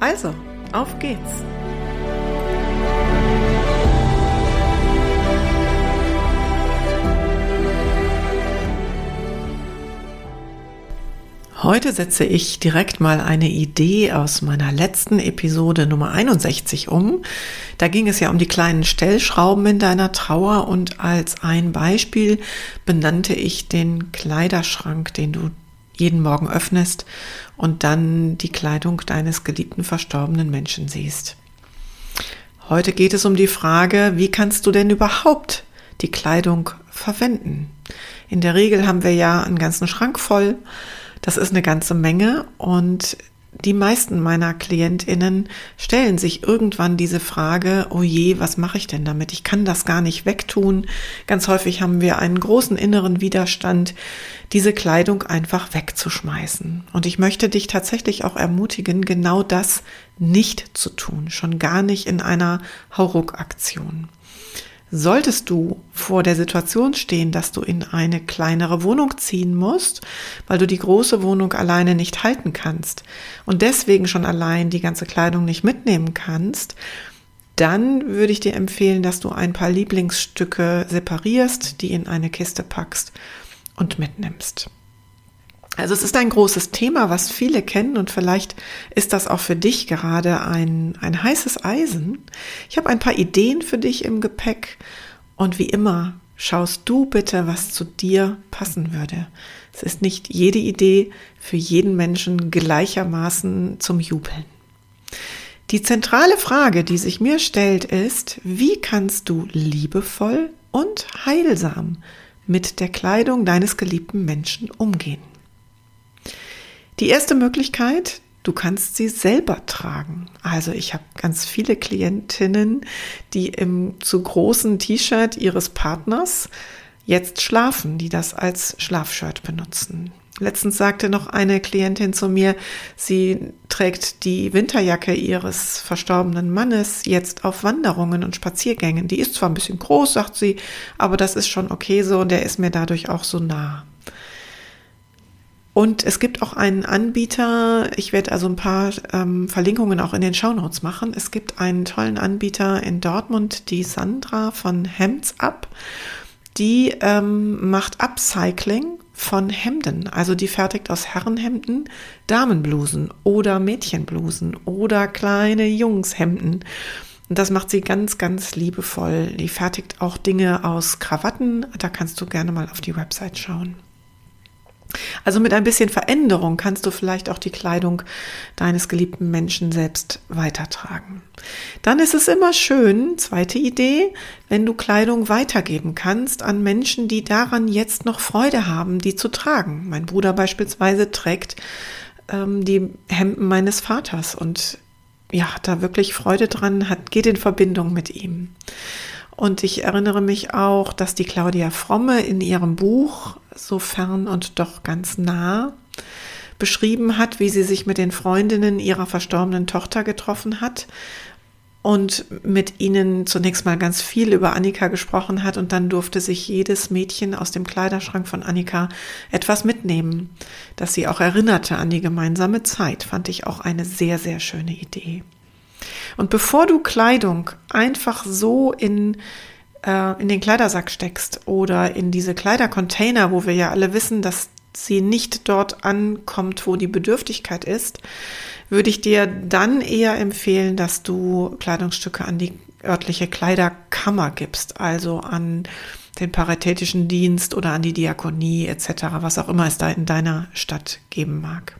Also, auf geht's! Heute setze ich direkt mal eine Idee aus meiner letzten Episode Nummer 61 um. Da ging es ja um die kleinen Stellschrauben in deiner Trauer und als ein Beispiel benannte ich den Kleiderschrank, den du jeden Morgen öffnest und dann die Kleidung deines geliebten verstorbenen Menschen siehst. Heute geht es um die Frage, wie kannst du denn überhaupt die Kleidung verwenden? In der Regel haben wir ja einen ganzen Schrank voll das ist eine ganze Menge und die meisten meiner Klientinnen stellen sich irgendwann diese Frage, oh je, was mache ich denn damit? Ich kann das gar nicht wegtun. Ganz häufig haben wir einen großen inneren Widerstand, diese Kleidung einfach wegzuschmeißen. Und ich möchte dich tatsächlich auch ermutigen, genau das nicht zu tun, schon gar nicht in einer Hauruck-Aktion. Solltest du vor der Situation stehen, dass du in eine kleinere Wohnung ziehen musst, weil du die große Wohnung alleine nicht halten kannst und deswegen schon allein die ganze Kleidung nicht mitnehmen kannst, dann würde ich dir empfehlen, dass du ein paar Lieblingsstücke separierst, die in eine Kiste packst und mitnimmst. Also es ist ein großes Thema, was viele kennen und vielleicht ist das auch für dich gerade ein, ein heißes Eisen. Ich habe ein paar Ideen für dich im Gepäck und wie immer schaust du bitte, was zu dir passen würde. Es ist nicht jede Idee für jeden Menschen gleichermaßen zum Jubeln. Die zentrale Frage, die sich mir stellt, ist, wie kannst du liebevoll und heilsam mit der Kleidung deines geliebten Menschen umgehen? Die erste Möglichkeit, du kannst sie selber tragen. Also ich habe ganz viele Klientinnen, die im zu großen T-Shirt ihres Partners jetzt schlafen, die das als Schlafshirt benutzen. Letztens sagte noch eine Klientin zu mir, sie trägt die Winterjacke ihres verstorbenen Mannes jetzt auf Wanderungen und Spaziergängen. Die ist zwar ein bisschen groß, sagt sie, aber das ist schon okay so und der ist mir dadurch auch so nah. Und es gibt auch einen Anbieter, ich werde also ein paar ähm, Verlinkungen auch in den Shownotes machen. Es gibt einen tollen Anbieter in Dortmund, die Sandra von Hemds Up. Die ähm, macht Upcycling von Hemden. Also die fertigt aus Herrenhemden Damenblusen oder Mädchenblusen oder kleine Jungshemden. Und das macht sie ganz, ganz liebevoll. Die fertigt auch Dinge aus Krawatten. Da kannst du gerne mal auf die Website schauen. Also mit ein bisschen Veränderung kannst du vielleicht auch die Kleidung deines geliebten Menschen selbst weitertragen. Dann ist es immer schön, zweite Idee, wenn du Kleidung weitergeben kannst an Menschen, die daran jetzt noch Freude haben, die zu tragen. Mein Bruder beispielsweise trägt ähm, die Hemden meines Vaters und ja, hat da wirklich Freude dran, hat, geht in Verbindung mit ihm. Und ich erinnere mich auch, dass die Claudia Fromme in ihrem Buch so fern und doch ganz nah beschrieben hat, wie sie sich mit den Freundinnen ihrer verstorbenen Tochter getroffen hat und mit ihnen zunächst mal ganz viel über Annika gesprochen hat und dann durfte sich jedes Mädchen aus dem Kleiderschrank von Annika etwas mitnehmen, das sie auch erinnerte an die gemeinsame Zeit, fand ich auch eine sehr, sehr schöne Idee. Und bevor du Kleidung einfach so in, äh, in den Kleidersack steckst oder in diese Kleidercontainer, wo wir ja alle wissen, dass sie nicht dort ankommt, wo die Bedürftigkeit ist, würde ich dir dann eher empfehlen, dass du Kleidungsstücke an die örtliche Kleiderkammer gibst, also an den paritätischen Dienst oder an die Diakonie etc., was auch immer es da in deiner Stadt geben mag.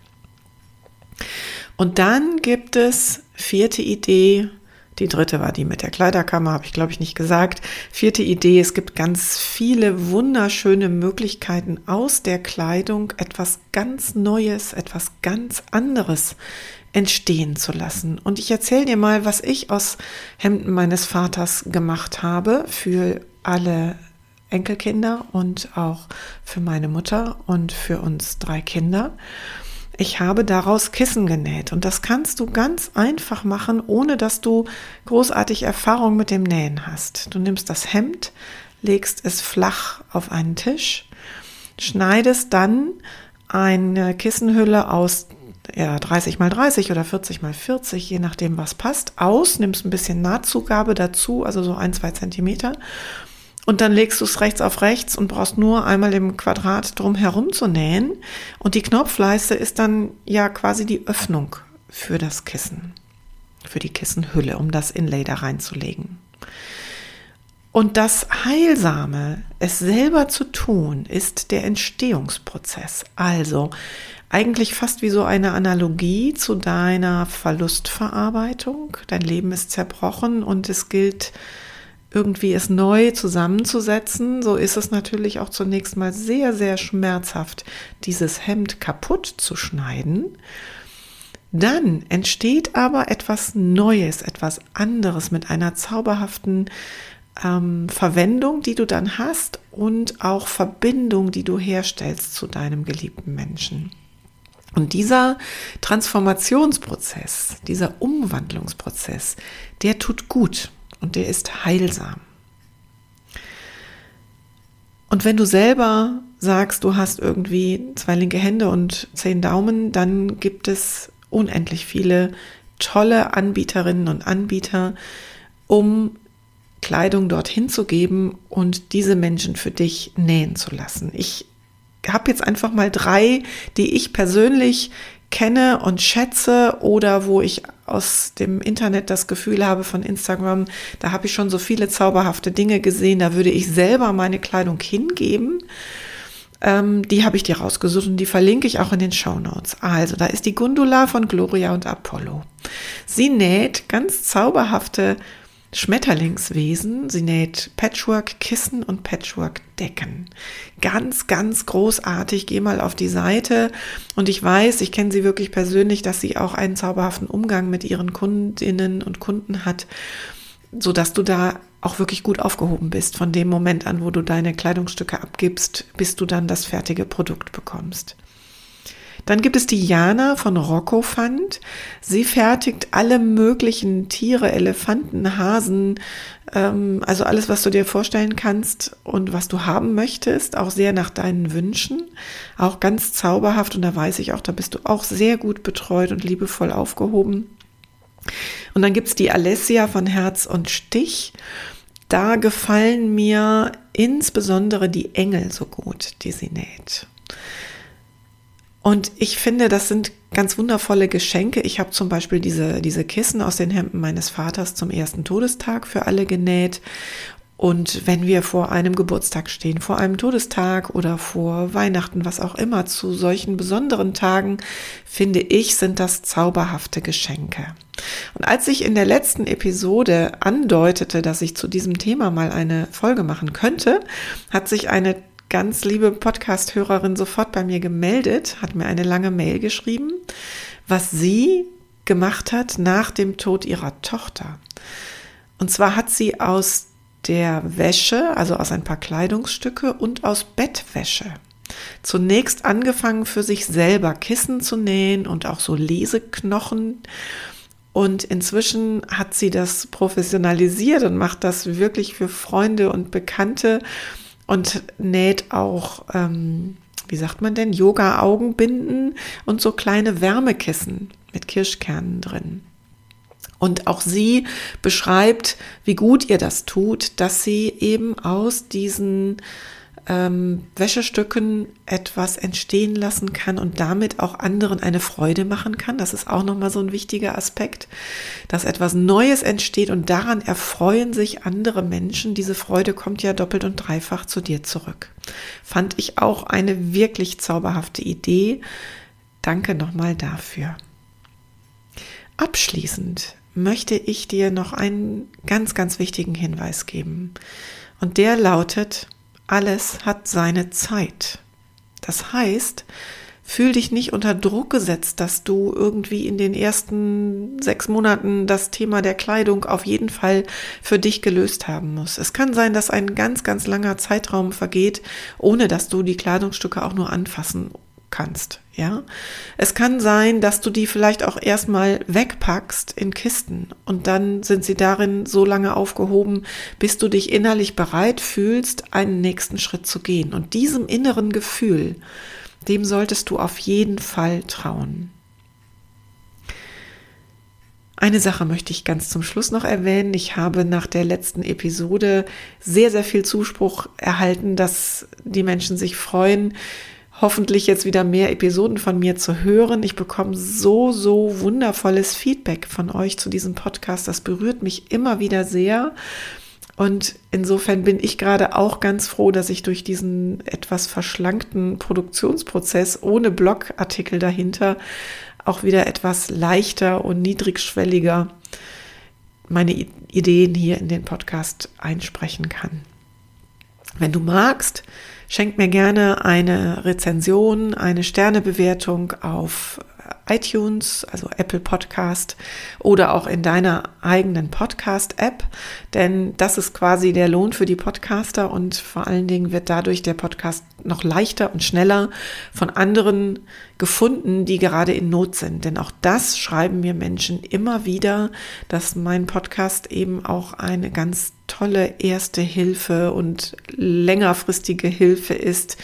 Und dann gibt es vierte Idee, Die dritte war die mit der Kleiderkammer, habe ich glaube ich nicht gesagt. Vierte Idee, es gibt ganz viele wunderschöne Möglichkeiten aus der Kleidung etwas ganz Neues, etwas ganz anderes entstehen zu lassen. Und ich erzähle dir mal, was ich aus Hemden meines Vaters gemacht habe für alle Enkelkinder und auch für meine Mutter und für uns drei Kinder. Ich habe daraus Kissen genäht und das kannst du ganz einfach machen, ohne dass du großartig Erfahrung mit dem Nähen hast. Du nimmst das Hemd, legst es flach auf einen Tisch, schneidest dann eine Kissenhülle aus ja, 30 mal 30 oder 40 mal 40, je nachdem was passt, aus, nimmst ein bisschen Nahtzugabe dazu, also so ein, zwei Zentimeter. Und dann legst du es rechts auf rechts und brauchst nur einmal im Quadrat drum herum zu nähen. Und die Knopfleiste ist dann ja quasi die Öffnung für das Kissen, für die Kissenhülle, um das Inlay da reinzulegen. Und das Heilsame, es selber zu tun, ist der Entstehungsprozess. Also eigentlich fast wie so eine Analogie zu deiner Verlustverarbeitung. Dein Leben ist zerbrochen und es gilt irgendwie es neu zusammenzusetzen. So ist es natürlich auch zunächst mal sehr, sehr schmerzhaft, dieses Hemd kaputt zu schneiden. Dann entsteht aber etwas Neues, etwas anderes mit einer zauberhaften ähm, Verwendung, die du dann hast und auch Verbindung, die du herstellst zu deinem geliebten Menschen. Und dieser Transformationsprozess, dieser Umwandlungsprozess, der tut gut und der ist heilsam. Und wenn du selber sagst, du hast irgendwie zwei linke Hände und zehn Daumen, dann gibt es unendlich viele tolle Anbieterinnen und Anbieter, um Kleidung dorthin zu geben und diese Menschen für dich nähen zu lassen. Ich habe jetzt einfach mal drei, die ich persönlich kenne und schätze oder wo ich aus dem Internet das Gefühl habe von Instagram, da habe ich schon so viele zauberhafte Dinge gesehen, da würde ich selber meine Kleidung hingeben. Ähm, die habe ich dir rausgesucht und die verlinke ich auch in den Show Notes. Also, da ist die Gundula von Gloria und Apollo. Sie näht ganz zauberhafte Schmetterlingswesen. Sie näht Patchwork-Kissen und Patchwork-Decken. Ganz, ganz großartig. Geh mal auf die Seite. Und ich weiß, ich kenne sie wirklich persönlich, dass sie auch einen zauberhaften Umgang mit ihren Kundinnen und Kunden hat, so dass du da auch wirklich gut aufgehoben bist. Von dem Moment an, wo du deine Kleidungsstücke abgibst, bis du dann das fertige Produkt bekommst. Dann gibt es die Jana von Rocco Fund. Sie fertigt alle möglichen Tiere, Elefanten, Hasen, ähm, also alles, was du dir vorstellen kannst und was du haben möchtest, auch sehr nach deinen Wünschen. Auch ganz zauberhaft und da weiß ich auch, da bist du auch sehr gut betreut und liebevoll aufgehoben. Und dann gibt es die Alessia von Herz und Stich. Da gefallen mir insbesondere die Engel so gut, die sie näht. Und ich finde, das sind ganz wundervolle Geschenke. Ich habe zum Beispiel diese, diese Kissen aus den Hemden meines Vaters zum ersten Todestag für alle genäht. Und wenn wir vor einem Geburtstag stehen, vor einem Todestag oder vor Weihnachten, was auch immer, zu solchen besonderen Tagen, finde ich, sind das zauberhafte Geschenke. Und als ich in der letzten Episode andeutete, dass ich zu diesem Thema mal eine Folge machen könnte, hat sich eine ganz liebe Podcast-Hörerin sofort bei mir gemeldet, hat mir eine lange Mail geschrieben, was sie gemacht hat nach dem Tod ihrer Tochter. Und zwar hat sie aus der Wäsche, also aus ein paar Kleidungsstücke und aus Bettwäsche, zunächst angefangen für sich selber Kissen zu nähen und auch so Leseknochen. Und inzwischen hat sie das professionalisiert und macht das wirklich für Freunde und Bekannte und näht auch, ähm, wie sagt man denn, Yoga-Augenbinden und so kleine Wärmekissen mit Kirschkernen drin. Und auch sie beschreibt, wie gut ihr das tut, dass sie eben aus diesen ähm, Wäschestücken etwas entstehen lassen kann und damit auch anderen eine Freude machen kann. Das ist auch nochmal so ein wichtiger Aspekt, dass etwas Neues entsteht und daran erfreuen sich andere Menschen. Diese Freude kommt ja doppelt und dreifach zu dir zurück. Fand ich auch eine wirklich zauberhafte Idee. Danke nochmal dafür. Abschließend möchte ich dir noch einen ganz, ganz wichtigen Hinweis geben. Und der lautet, alles hat seine Zeit. Das heißt, fühl dich nicht unter Druck gesetzt, dass du irgendwie in den ersten sechs Monaten das Thema der Kleidung auf jeden Fall für dich gelöst haben musst. Es kann sein, dass ein ganz, ganz langer Zeitraum vergeht, ohne dass du die Kleidungsstücke auch nur anfassen kannst, ja. Es kann sein, dass du die vielleicht auch erstmal wegpackst in Kisten und dann sind sie darin so lange aufgehoben, bis du dich innerlich bereit fühlst, einen nächsten Schritt zu gehen. Und diesem inneren Gefühl, dem solltest du auf jeden Fall trauen. Eine Sache möchte ich ganz zum Schluss noch erwähnen. Ich habe nach der letzten Episode sehr, sehr viel Zuspruch erhalten, dass die Menschen sich freuen, hoffentlich jetzt wieder mehr Episoden von mir zu hören. Ich bekomme so, so wundervolles Feedback von euch zu diesem Podcast. Das berührt mich immer wieder sehr. Und insofern bin ich gerade auch ganz froh, dass ich durch diesen etwas verschlankten Produktionsprozess ohne Blogartikel dahinter auch wieder etwas leichter und niedrigschwelliger meine Ideen hier in den Podcast einsprechen kann. Wenn du magst, schenk mir gerne eine Rezension, eine Sternebewertung auf iTunes, also Apple Podcast oder auch in deiner eigenen Podcast-App, denn das ist quasi der Lohn für die Podcaster und vor allen Dingen wird dadurch der Podcast noch leichter und schneller von anderen gefunden, die gerade in Not sind. Denn auch das schreiben mir Menschen immer wieder, dass mein Podcast eben auch eine ganz tolle erste Hilfe und längerfristige Hilfe ist,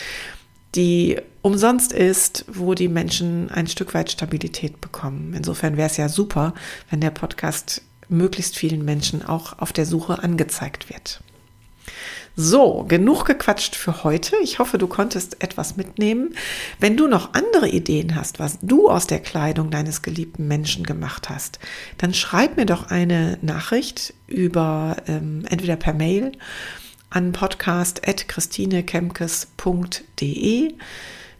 die umsonst ist, wo die Menschen ein Stück weit Stabilität bekommen. Insofern wäre es ja super, wenn der Podcast möglichst vielen Menschen auch auf der Suche angezeigt wird. So, genug gequatscht für heute. Ich hoffe, du konntest etwas mitnehmen. Wenn du noch andere Ideen hast, was du aus der Kleidung deines geliebten Menschen gemacht hast, dann schreib mir doch eine Nachricht über ähm, entweder per Mail an podcast.christinekemkes.de.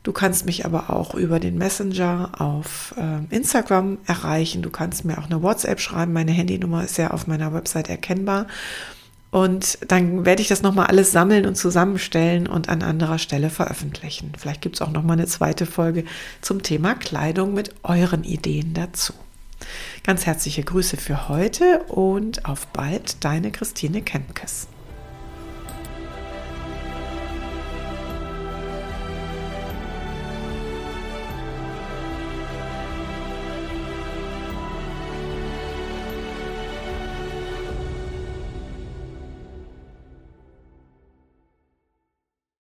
Du kannst mich aber auch über den Messenger auf äh, Instagram erreichen. Du kannst mir auch eine WhatsApp schreiben. Meine Handynummer ist ja auf meiner Website erkennbar. Und dann werde ich das nochmal alles sammeln und zusammenstellen und an anderer Stelle veröffentlichen. Vielleicht gibt es auch nochmal eine zweite Folge zum Thema Kleidung mit euren Ideen dazu. Ganz herzliche Grüße für heute und auf bald, deine Christine Kempkes.